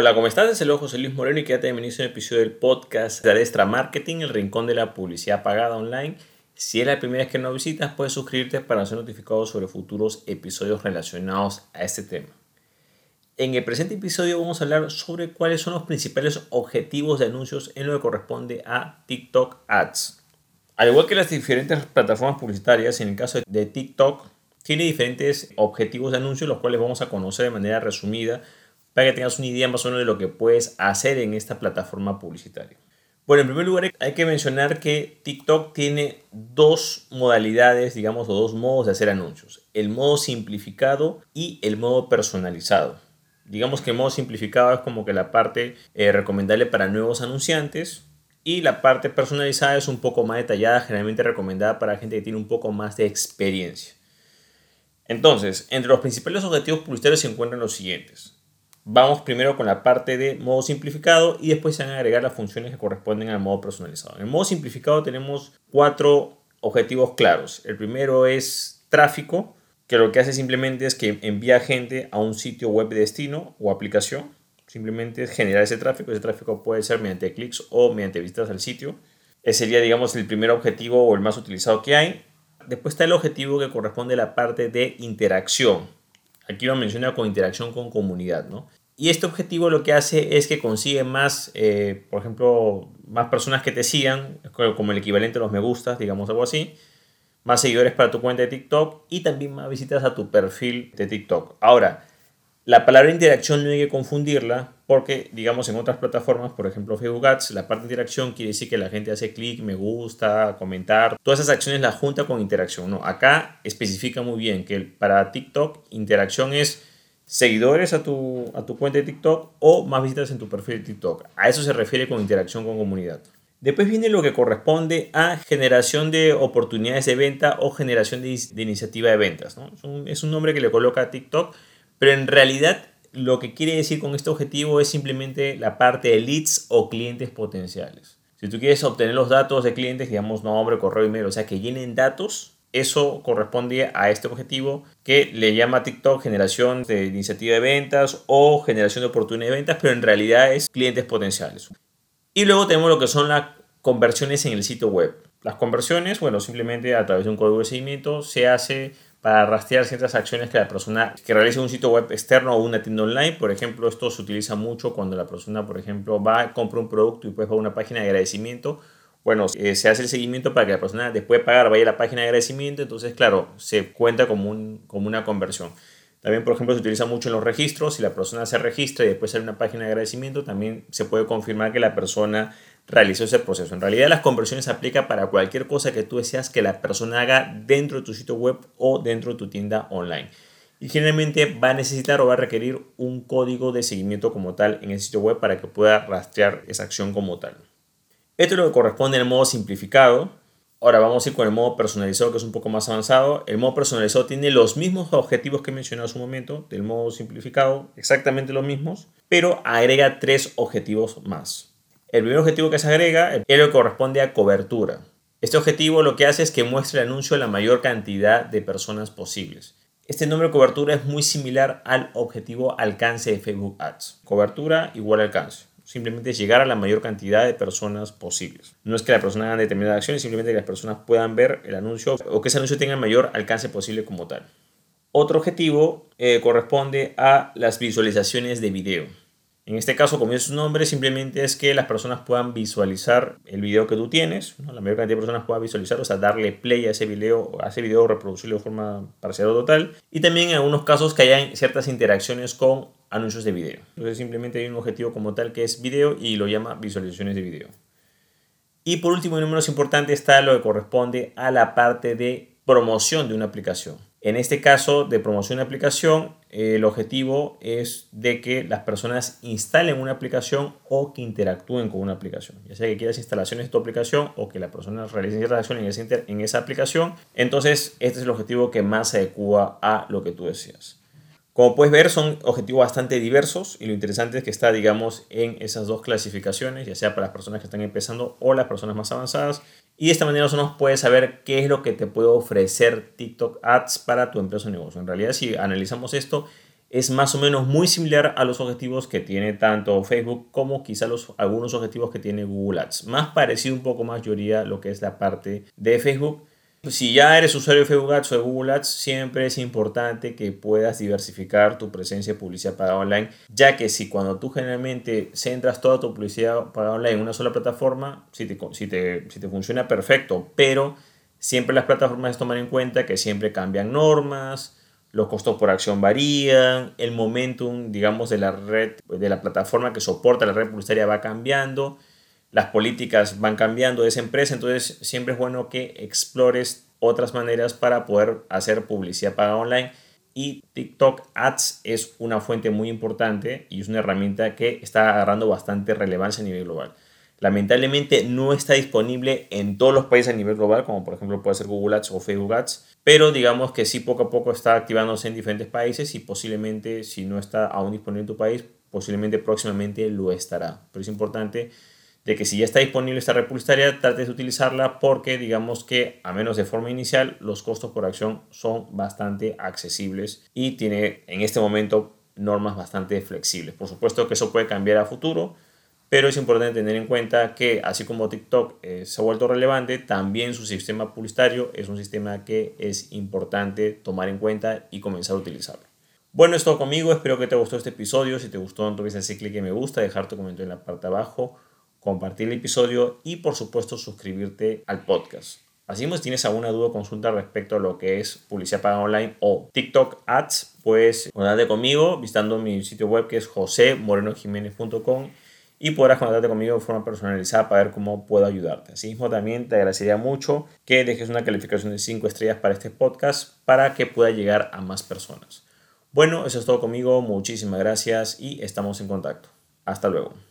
Hola, ¿cómo estás? Es el José Luis Moreno y quédate bienvenido a un episodio del podcast de Adestra Marketing, el rincón de la publicidad pagada online. Si es la primera vez que nos visitas, puedes suscribirte para ser notificado sobre futuros episodios relacionados a este tema. En el presente episodio vamos a hablar sobre cuáles son los principales objetivos de anuncios en lo que corresponde a TikTok Ads. Al igual que las diferentes plataformas publicitarias, en el caso de TikTok, tiene diferentes objetivos de anuncios, los cuales vamos a conocer de manera resumida para que tengas una idea más o menos de lo que puedes hacer en esta plataforma publicitaria. Bueno, en primer lugar hay que mencionar que TikTok tiene dos modalidades, digamos, o dos modos de hacer anuncios. El modo simplificado y el modo personalizado. Digamos que el modo simplificado es como que la parte eh, recomendable para nuevos anunciantes y la parte personalizada es un poco más detallada, generalmente recomendada para gente que tiene un poco más de experiencia. Entonces, entre los principales objetivos publicitarios se encuentran los siguientes. Vamos primero con la parte de modo simplificado y después se van a agregar las funciones que corresponden al modo personalizado. En el modo simplificado tenemos cuatro objetivos claros. El primero es tráfico, que lo que hace simplemente es que envía gente a un sitio web de destino o aplicación. Simplemente generar ese tráfico. Ese tráfico puede ser mediante clics o mediante visitas al sitio. Ese sería, digamos, el primer objetivo o el más utilizado que hay. Después está el objetivo que corresponde a la parte de interacción. Aquí lo menciona con interacción con comunidad, ¿no? Y este objetivo lo que hace es que consigue más, eh, por ejemplo, más personas que te sigan, como el equivalente a los me gustas, digamos algo así más seguidores para tu cuenta de TikTok y también más visitas a tu perfil de TikTok. Ahora, la palabra interacción no hay que confundirla porque, digamos, en otras plataformas, por ejemplo Facebook Ads, la parte de interacción quiere decir que la gente hace clic, me gusta, comentar, todas esas acciones las junta con interacción. No, acá especifica muy bien que para TikTok interacción es seguidores a tu, a tu cuenta de TikTok o más visitas en tu perfil de TikTok. A eso se refiere con interacción con comunidad. Después viene lo que corresponde a generación de oportunidades de venta o generación de, iniciativa de ventas. Es, un, nombre que le coloca a TikTok, pero en realidad lo que quiere decir con este objetivo es simplemente la parte de leads o clientes potenciales. Si tú quieres obtener los datos de clientes, digamos nombre, correo, email, o sea, que llenen datos, eso corresponde a este objetivo que le llama TikTok generación de iniciativa de ventas o generación de oportunidades de ventas, pero en realidad es clientes potenciales. Y luego tenemos lo que son las conversiones en el sitio web. Las conversiones, bueno, simplemente a través de un código de seguimiento se hace para rastrear ciertas acciones que la persona que realiza un sitio web externo o una tienda online. Por ejemplo, esto se utiliza mucho cuando la persona, por ejemplo, va, compra un producto y después va a una página de agradecimiento. Bueno, eh, se hace el seguimiento para que la persona después de pagar vaya a la página de agradecimiento. Entonces, claro, se cuenta como, un, como una conversión. También, por ejemplo, se utiliza mucho en los registros. Si la persona se registra y después sale una página de agradecimiento, también se puede confirmar que la persona realizó ese proceso. En realidad, las conversiones se aplican para cualquier cosa que tú deseas que la persona haga dentro de tu sitio web o dentro de tu tienda online. Y generalmente va a necesitar o va a requerir un código de seguimiento como tal en el sitio web para que pueda rastrear esa acción como tal. Esto es lo que corresponde al modo simplificado. Ahora vamos a ir con el modo personalizado, que es un poco más avanzado. El modo personalizado tiene los mismos objetivos que mencioné hace un momento, del modo simplificado, exactamente los mismos, pero agrega tres objetivos más. El primer objetivo que se agrega es lo que corresponde a cobertura. Este objetivo lo que hace es que muestre el anuncio a la mayor cantidad de personas posibles. Este número de cobertura es muy similar al objetivo alcance de Facebook Ads. Cobertura igual alcance simplemente llegar a la mayor cantidad de personas posibles. No es que la persona haga determinadas acciones, simplemente que las personas puedan ver el anuncio o que ese anuncio tenga el mayor alcance posible como tal. Otro objetivo eh, corresponde a las visualizaciones de video. En este caso, como es su nombre, simplemente es que las personas puedan visualizar el video que tú tienes, la mayor cantidad de personas puedan visualizar, o sea, darle play a ese video, a ese video, reproducirlo de forma parcial o total. Y también en algunos casos que haya ciertas interacciones con anuncios de video. Entonces simplemente hay un objetivo como tal que es video y lo llama visualizaciones de video. Y por último y no menos importante está lo que corresponde a la parte de promoción de una aplicación. En este caso de promoción de aplicación, el objetivo es de que las personas instalen una aplicación o que interactúen con una aplicación. Ya sea que quieras instalaciones de tu aplicación o que la persona realice ciertas en esa aplicación. Entonces, este es el objetivo que más se adecua a lo que tú deseas. Como puedes ver, son objetivos bastante diversos y lo interesante es que está, digamos, en esas dos clasificaciones, ya sea para las personas que están empezando o las personas más avanzadas. Y de esta manera nosotros puedes saber qué es lo que te puede ofrecer TikTok Ads para tu empresa o negocio. En realidad, si analizamos esto, es más o menos muy similar a los objetivos que tiene tanto Facebook como quizá los, algunos objetivos que tiene Google Ads. Más parecido un poco más, yo diría, lo que es la parte de Facebook. Si ya eres usuario de Facebook Ads o de Google Ads, siempre es importante que puedas diversificar tu presencia de publicidad pagada online, ya que si cuando tú generalmente centras toda tu publicidad pagada online en una sola plataforma, si te, si te, si te funciona perfecto, pero siempre las plataformas toman en cuenta que siempre cambian normas, los costos por acción varían, el momentum, digamos, de la red, de la plataforma que soporta la red publicitaria va cambiando, las políticas van cambiando de esa empresa, entonces siempre es bueno que explores otras maneras para poder hacer publicidad paga online y TikTok Ads es una fuente muy importante y es una herramienta que está agarrando bastante relevancia a nivel global. Lamentablemente no está disponible en todos los países a nivel global, como por ejemplo puede ser Google Ads o Facebook Ads, pero digamos que sí poco a poco está activándose en diferentes países y posiblemente si no está aún disponible en tu país, posiblemente próximamente lo estará. Pero es importante de que si ya está disponible esta red publicitaria, trates de utilizarla porque digamos que a menos de forma inicial los costos por acción son bastante accesibles y tiene en este momento normas bastante flexibles. Por supuesto que eso puede cambiar a futuro, pero es importante tener en cuenta que así como TikTok eh, se ha vuelto relevante, también su sistema publicitario es un sistema que es importante tomar en cuenta y comenzar a utilizarlo. Bueno, es todo conmigo, espero que te gustó este episodio. Si te gustó, no olvides hacer clic en me gusta, dejar tu comentario en la parte abajo, compartir el episodio y por supuesto suscribirte al podcast. Así si tienes alguna duda o consulta respecto a lo que es publicidad paga online o TikTok Ads, pues contacte conmigo visitando mi sitio web que es josemorenojiménez.com y podrás contactarte conmigo de forma personalizada para ver cómo puedo ayudarte. Asimismo, también te agradecería mucho que dejes una calificación de 5 estrellas para este podcast para que pueda llegar a más personas. Bueno, eso es todo conmigo. Muchísimas gracias y estamos en contacto. Hasta luego.